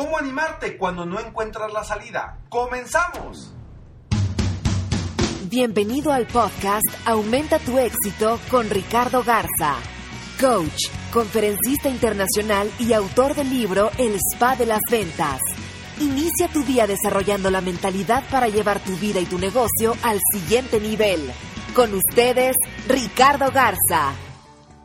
¿Cómo animarte cuando no encuentras la salida? ¡Comenzamos! Bienvenido al podcast Aumenta tu éxito con Ricardo Garza, coach, conferencista internacional y autor del libro El Spa de las Ventas. Inicia tu día desarrollando la mentalidad para llevar tu vida y tu negocio al siguiente nivel. Con ustedes, Ricardo Garza.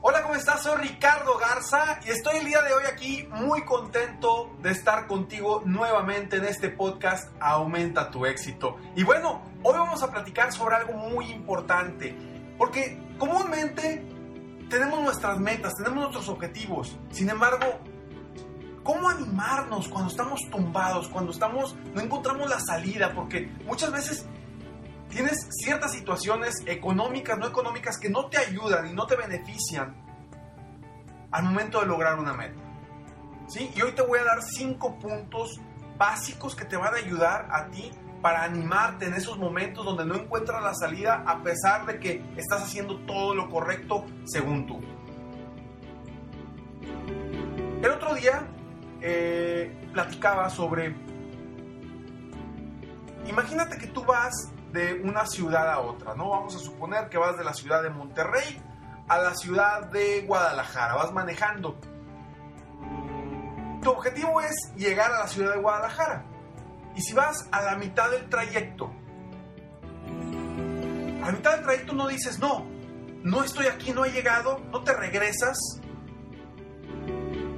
Hola, ¿cómo estás? Soy Ricardo Garza y estoy el día de hoy aquí muy contento de estar contigo nuevamente en este podcast Aumenta tu éxito. Y bueno, hoy vamos a platicar sobre algo muy importante, porque comúnmente tenemos nuestras metas, tenemos nuestros objetivos, sin embargo, ¿cómo animarnos cuando estamos tumbados, cuando estamos no encontramos la salida? Porque muchas veces tienes ciertas situaciones económicas, no económicas, que no te ayudan y no te benefician al momento de lograr una meta. ¿Sí? Y hoy te voy a dar cinco puntos básicos que te van a ayudar a ti para animarte en esos momentos donde no encuentras la salida a pesar de que estás haciendo todo lo correcto según tú. El otro día eh, platicaba sobre, imagínate que tú vas de una ciudad a otra, ¿no? Vamos a suponer que vas de la ciudad de Monterrey a la ciudad de Guadalajara, vas manejando. Tu objetivo es llegar a la ciudad de Guadalajara. Y si vas a la mitad del trayecto, a la mitad del trayecto no dices, no, no estoy aquí, no he llegado, no te regresas,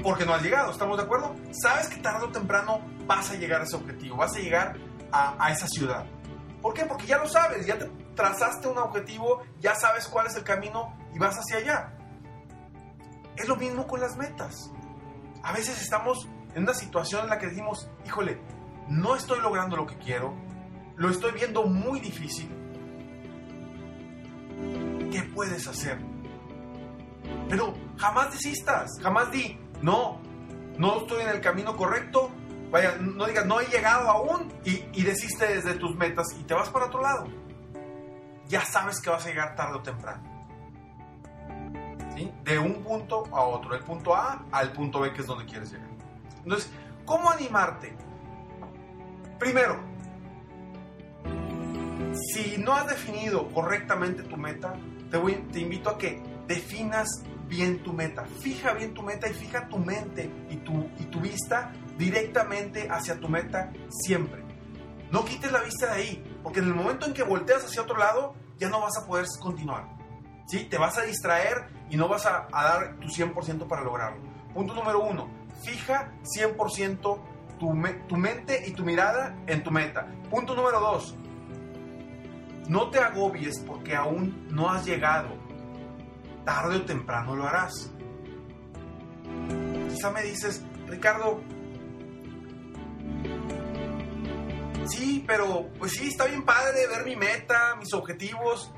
porque no has llegado, ¿estamos de acuerdo? Sabes que tarde o temprano vas a llegar a ese objetivo, vas a llegar a, a esa ciudad. ¿Por qué? Porque ya lo sabes, ya te trazaste un objetivo, ya sabes cuál es el camino y vas hacia allá. Es lo mismo con las metas. A veces estamos en una situación en la que decimos, híjole, no estoy logrando lo que quiero, lo estoy viendo muy difícil. ¿Qué puedes hacer? Pero jamás desistas, jamás di, no, no estoy en el camino correcto, Vaya, no digas, no he llegado aún y, y desistes de tus metas y te vas para otro lado. Ya sabes que vas a llegar tarde o temprano. ¿Sí? De un punto a otro, del punto A al punto B, que es donde quieres llegar. Entonces, ¿cómo animarte? Primero, si no has definido correctamente tu meta, te, invito a que definas bien tu meta. Fija bien tu meta y fija tu mente y tu, y tu vista directamente hacia tu meta siempre. No quites la vista de ahí, porque en el momento en que volteas hacia otro lado, ya no vas a poder continuar. ¿Sí? Te vas a distraer y no vas a, a dar tu 100% para lograrlo. Punto número uno, fija 100% tu, me, tu mente y tu mirada en tu meta. Punto número dos, no te agobies porque aún no has llegado. Tarde o temprano lo harás. Quizá me dices, Ricardo, sí, pero pues sí, está bien padre ver mi meta, mis objetivos.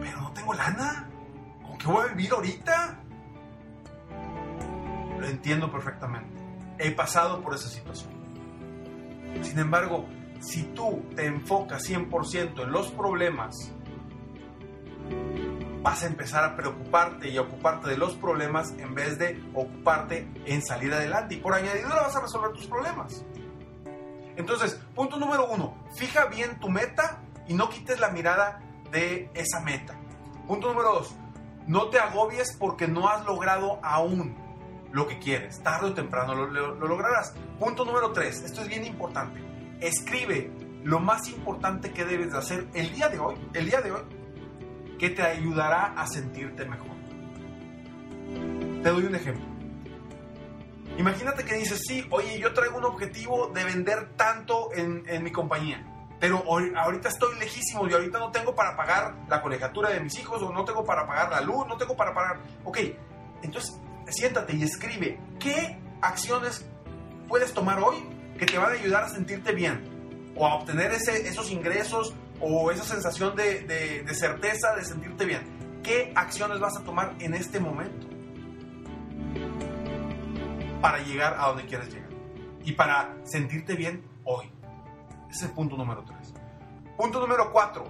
Pero no tengo lana. ¿Con qué voy a vivir ahorita? Lo entiendo perfectamente. He pasado por esa situación. Sin embargo, si tú te enfocas 100% en los problemas, vas a empezar a preocuparte y a ocuparte de los problemas en vez de ocuparte en salir adelante. Y por añadidura vas a resolver tus problemas. Entonces, punto número uno, fija bien tu meta y no quites la mirada de esa meta. Punto número dos, no te agobies porque no has logrado aún lo que quieres. Tarde o temprano lo, lo lograrás. Punto número 3. Esto es bien importante. Escribe lo más importante que debes de hacer el día de hoy, el día de hoy, que te ayudará a sentirte mejor. Te doy un ejemplo. Imagínate que dices, sí, oye, yo traigo un objetivo de vender tanto en, en mi compañía, pero ahorita estoy lejísimo y ahorita no tengo para pagar la colegiatura de mis hijos o no tengo para pagar la luz, no tengo para pagar... Ok, entonces siéntate y escribe qué acciones puedes tomar hoy que te van a ayudar a sentirte bien o a obtener ese, esos ingresos o esa sensación de, de, certeza de sentirte bien. ¿Qué acciones vas a tomar en este momento para llegar a donde quieres llegar y para sentirte bien hoy? Ese es el punto número 3. Punto número 4.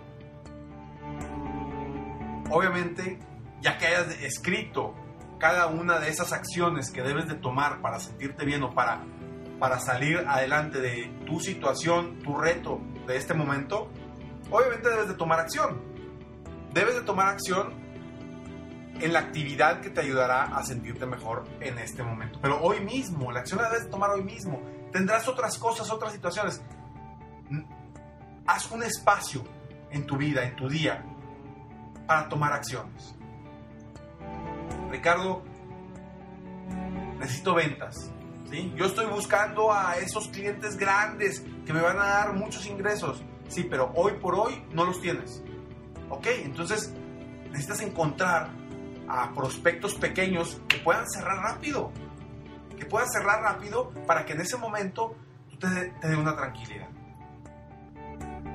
Obviamente, ya que hayas escrito cada una de esas acciones que debes de tomar para sentirte bien o para, para salir adelante de tu situación, tu reto de este momento, obviamente debes de tomar acción. Debes de tomar acción en la actividad que te ayudará a sentirte mejor en este momento. Pero hoy mismo, la acción la debes de tomar hoy mismo. Tendrás otras cosas, otras situaciones. Haz un espacio en tu vida, en tu día, para tomar acciones. Ricardo, necesito ventas. ¿sí? Yo estoy buscando a esos clientes grandes que me van a dar muchos ingresos. Sí, pero hoy por hoy no los tienes. Ok, entonces necesitas encontrar a prospectos pequeños que puedan cerrar rápido. Que puedan cerrar rápido para que en ese momento tú te, te dé una tranquilidad.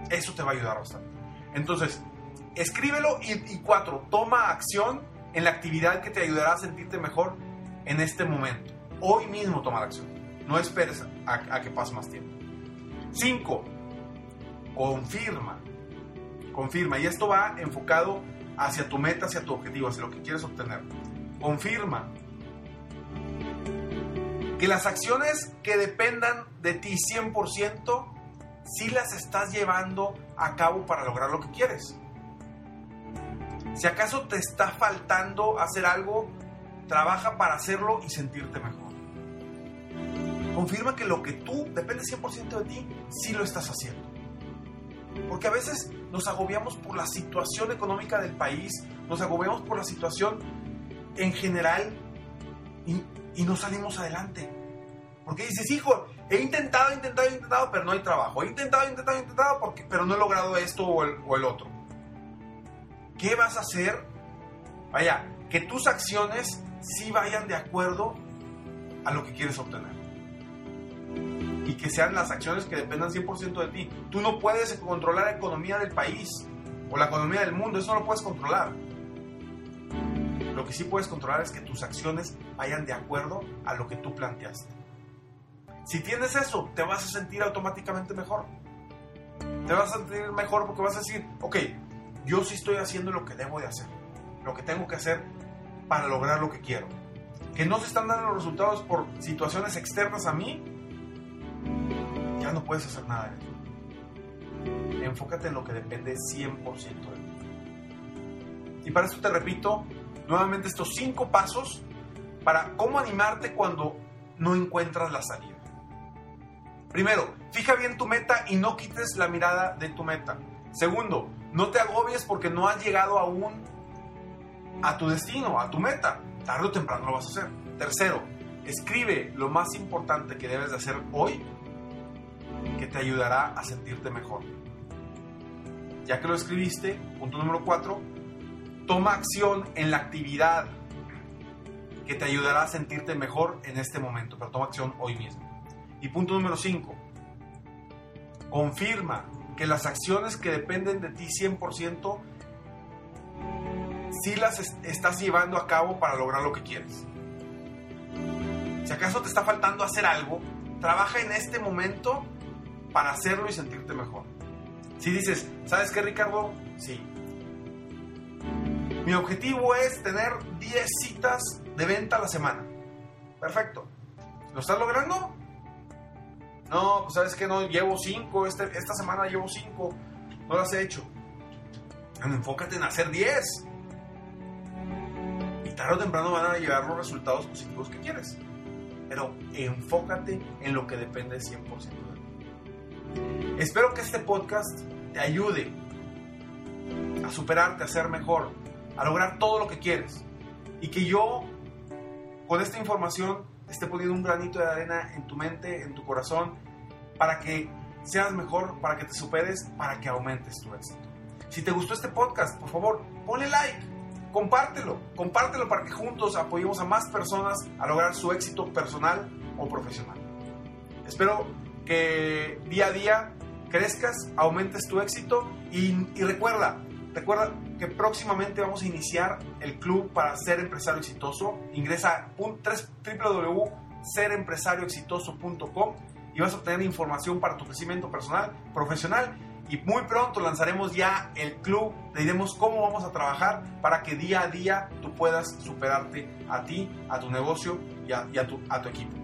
Eso te va a ayudar bastante. Entonces, escríbelo y, y cuatro, toma acción en la actividad que te ayudará a sentirte mejor en este momento. Hoy mismo toma la acción. No esperes a, a que pase más tiempo. Cinco, confirma. Confirma. Y esto va enfocado hacia tu meta, hacia tu objetivo, hacia lo que quieres obtener. Confirma que las acciones que dependan de ti 100% si las estás llevando a cabo para lograr lo que quieres. Si acaso te está faltando hacer algo, trabaja para hacerlo y sentirte mejor. Confirma que lo que tú depende 100% de ti, sí lo estás haciendo. Porque a veces nos agobiamos por la situación económica del país, nos agobiamos por la situación en general y, no salimos adelante. Porque dices, hijo, he intentado, he intentado, he intentado, pero no hay trabajo. He intentado, he intentado, he intentado, pero no he logrado esto o el, o el otro. ¿Qué vas a hacer? Vaya, que tus acciones sí vayan de acuerdo a lo que quieres obtener. Y que sean las acciones que dependan 100% de ti. Tú no puedes controlar la economía del país o la economía del mundo, eso no lo puedes controlar. Lo que sí puedes controlar es que tus acciones vayan de acuerdo a lo que tú planteaste. Si tienes eso, te vas a sentir automáticamente mejor. Te vas a sentir mejor porque vas a decir, ok, yo sí estoy haciendo lo que debo de hacer, lo que tengo que hacer para lograr lo que quiero. Que no se están dando los resultados por situaciones externas a mí, ya no puedes hacer nada de eso. Enfócate en lo que depende 100% de ti. Y para esto te repito nuevamente estos cinco pasos para cómo animarte cuando no encuentras la salida. Primero, fija bien tu meta y no quites la mirada de tu meta. Segundo, no te agobies porque no has llegado aún a tu destino, a tu meta. Tarde o temprano lo vas a hacer. Tercero, escribe lo más importante que debes de hacer hoy te ayudará a sentirte mejor. Ya que lo escribiste, punto número cuatro, toma acción en la actividad que te ayudará a sentirte mejor en este momento, pero toma acción hoy mismo. Y punto número 5. Confirma que las acciones que dependen de ti 100% sí las estás llevando a cabo para lograr lo que quieres. Si acaso te está faltando hacer algo, trabaja en este momento para hacerlo y sentirte mejor. Si dices, ¿sabes qué Ricardo? Sí. Mi objetivo es tener 10 citas de venta a la semana. Perfecto. ¿Lo estás logrando? No, pues sabes que no, llevo cinco, este, esta semana llevo cinco, no las he hecho. enfócate en hacer diez. tarde o temprano van a llegar los resultados positivos que quieres. Pero enfócate en lo que depende 100% de. Espero que este podcast te ayude a superarte, a ser mejor, a lograr todo lo que quieres. Y que yo, con esta información, esté poniendo un granito de arena en tu mente, en tu corazón, para que seas mejor, para que te superes, para que aumentes tu éxito. Si te gustó este podcast, por favor, ponle like, compártelo, compártelo para que juntos apoyemos a más personas a lograr su éxito personal o profesional. Espero que día a día crezcas, aumentes tu éxito y, recuerda, recuerda que próximamente vamos a iniciar el club para ser empresario exitoso. Ingresa a www.serempresarioexitoso.com y vas a obtener información para tu crecimiento personal, profesional y muy pronto lanzaremos ya el club, le diremos cómo vamos a trabajar para que día a día tú puedas superarte a ti, a tu negocio y a tu equipo.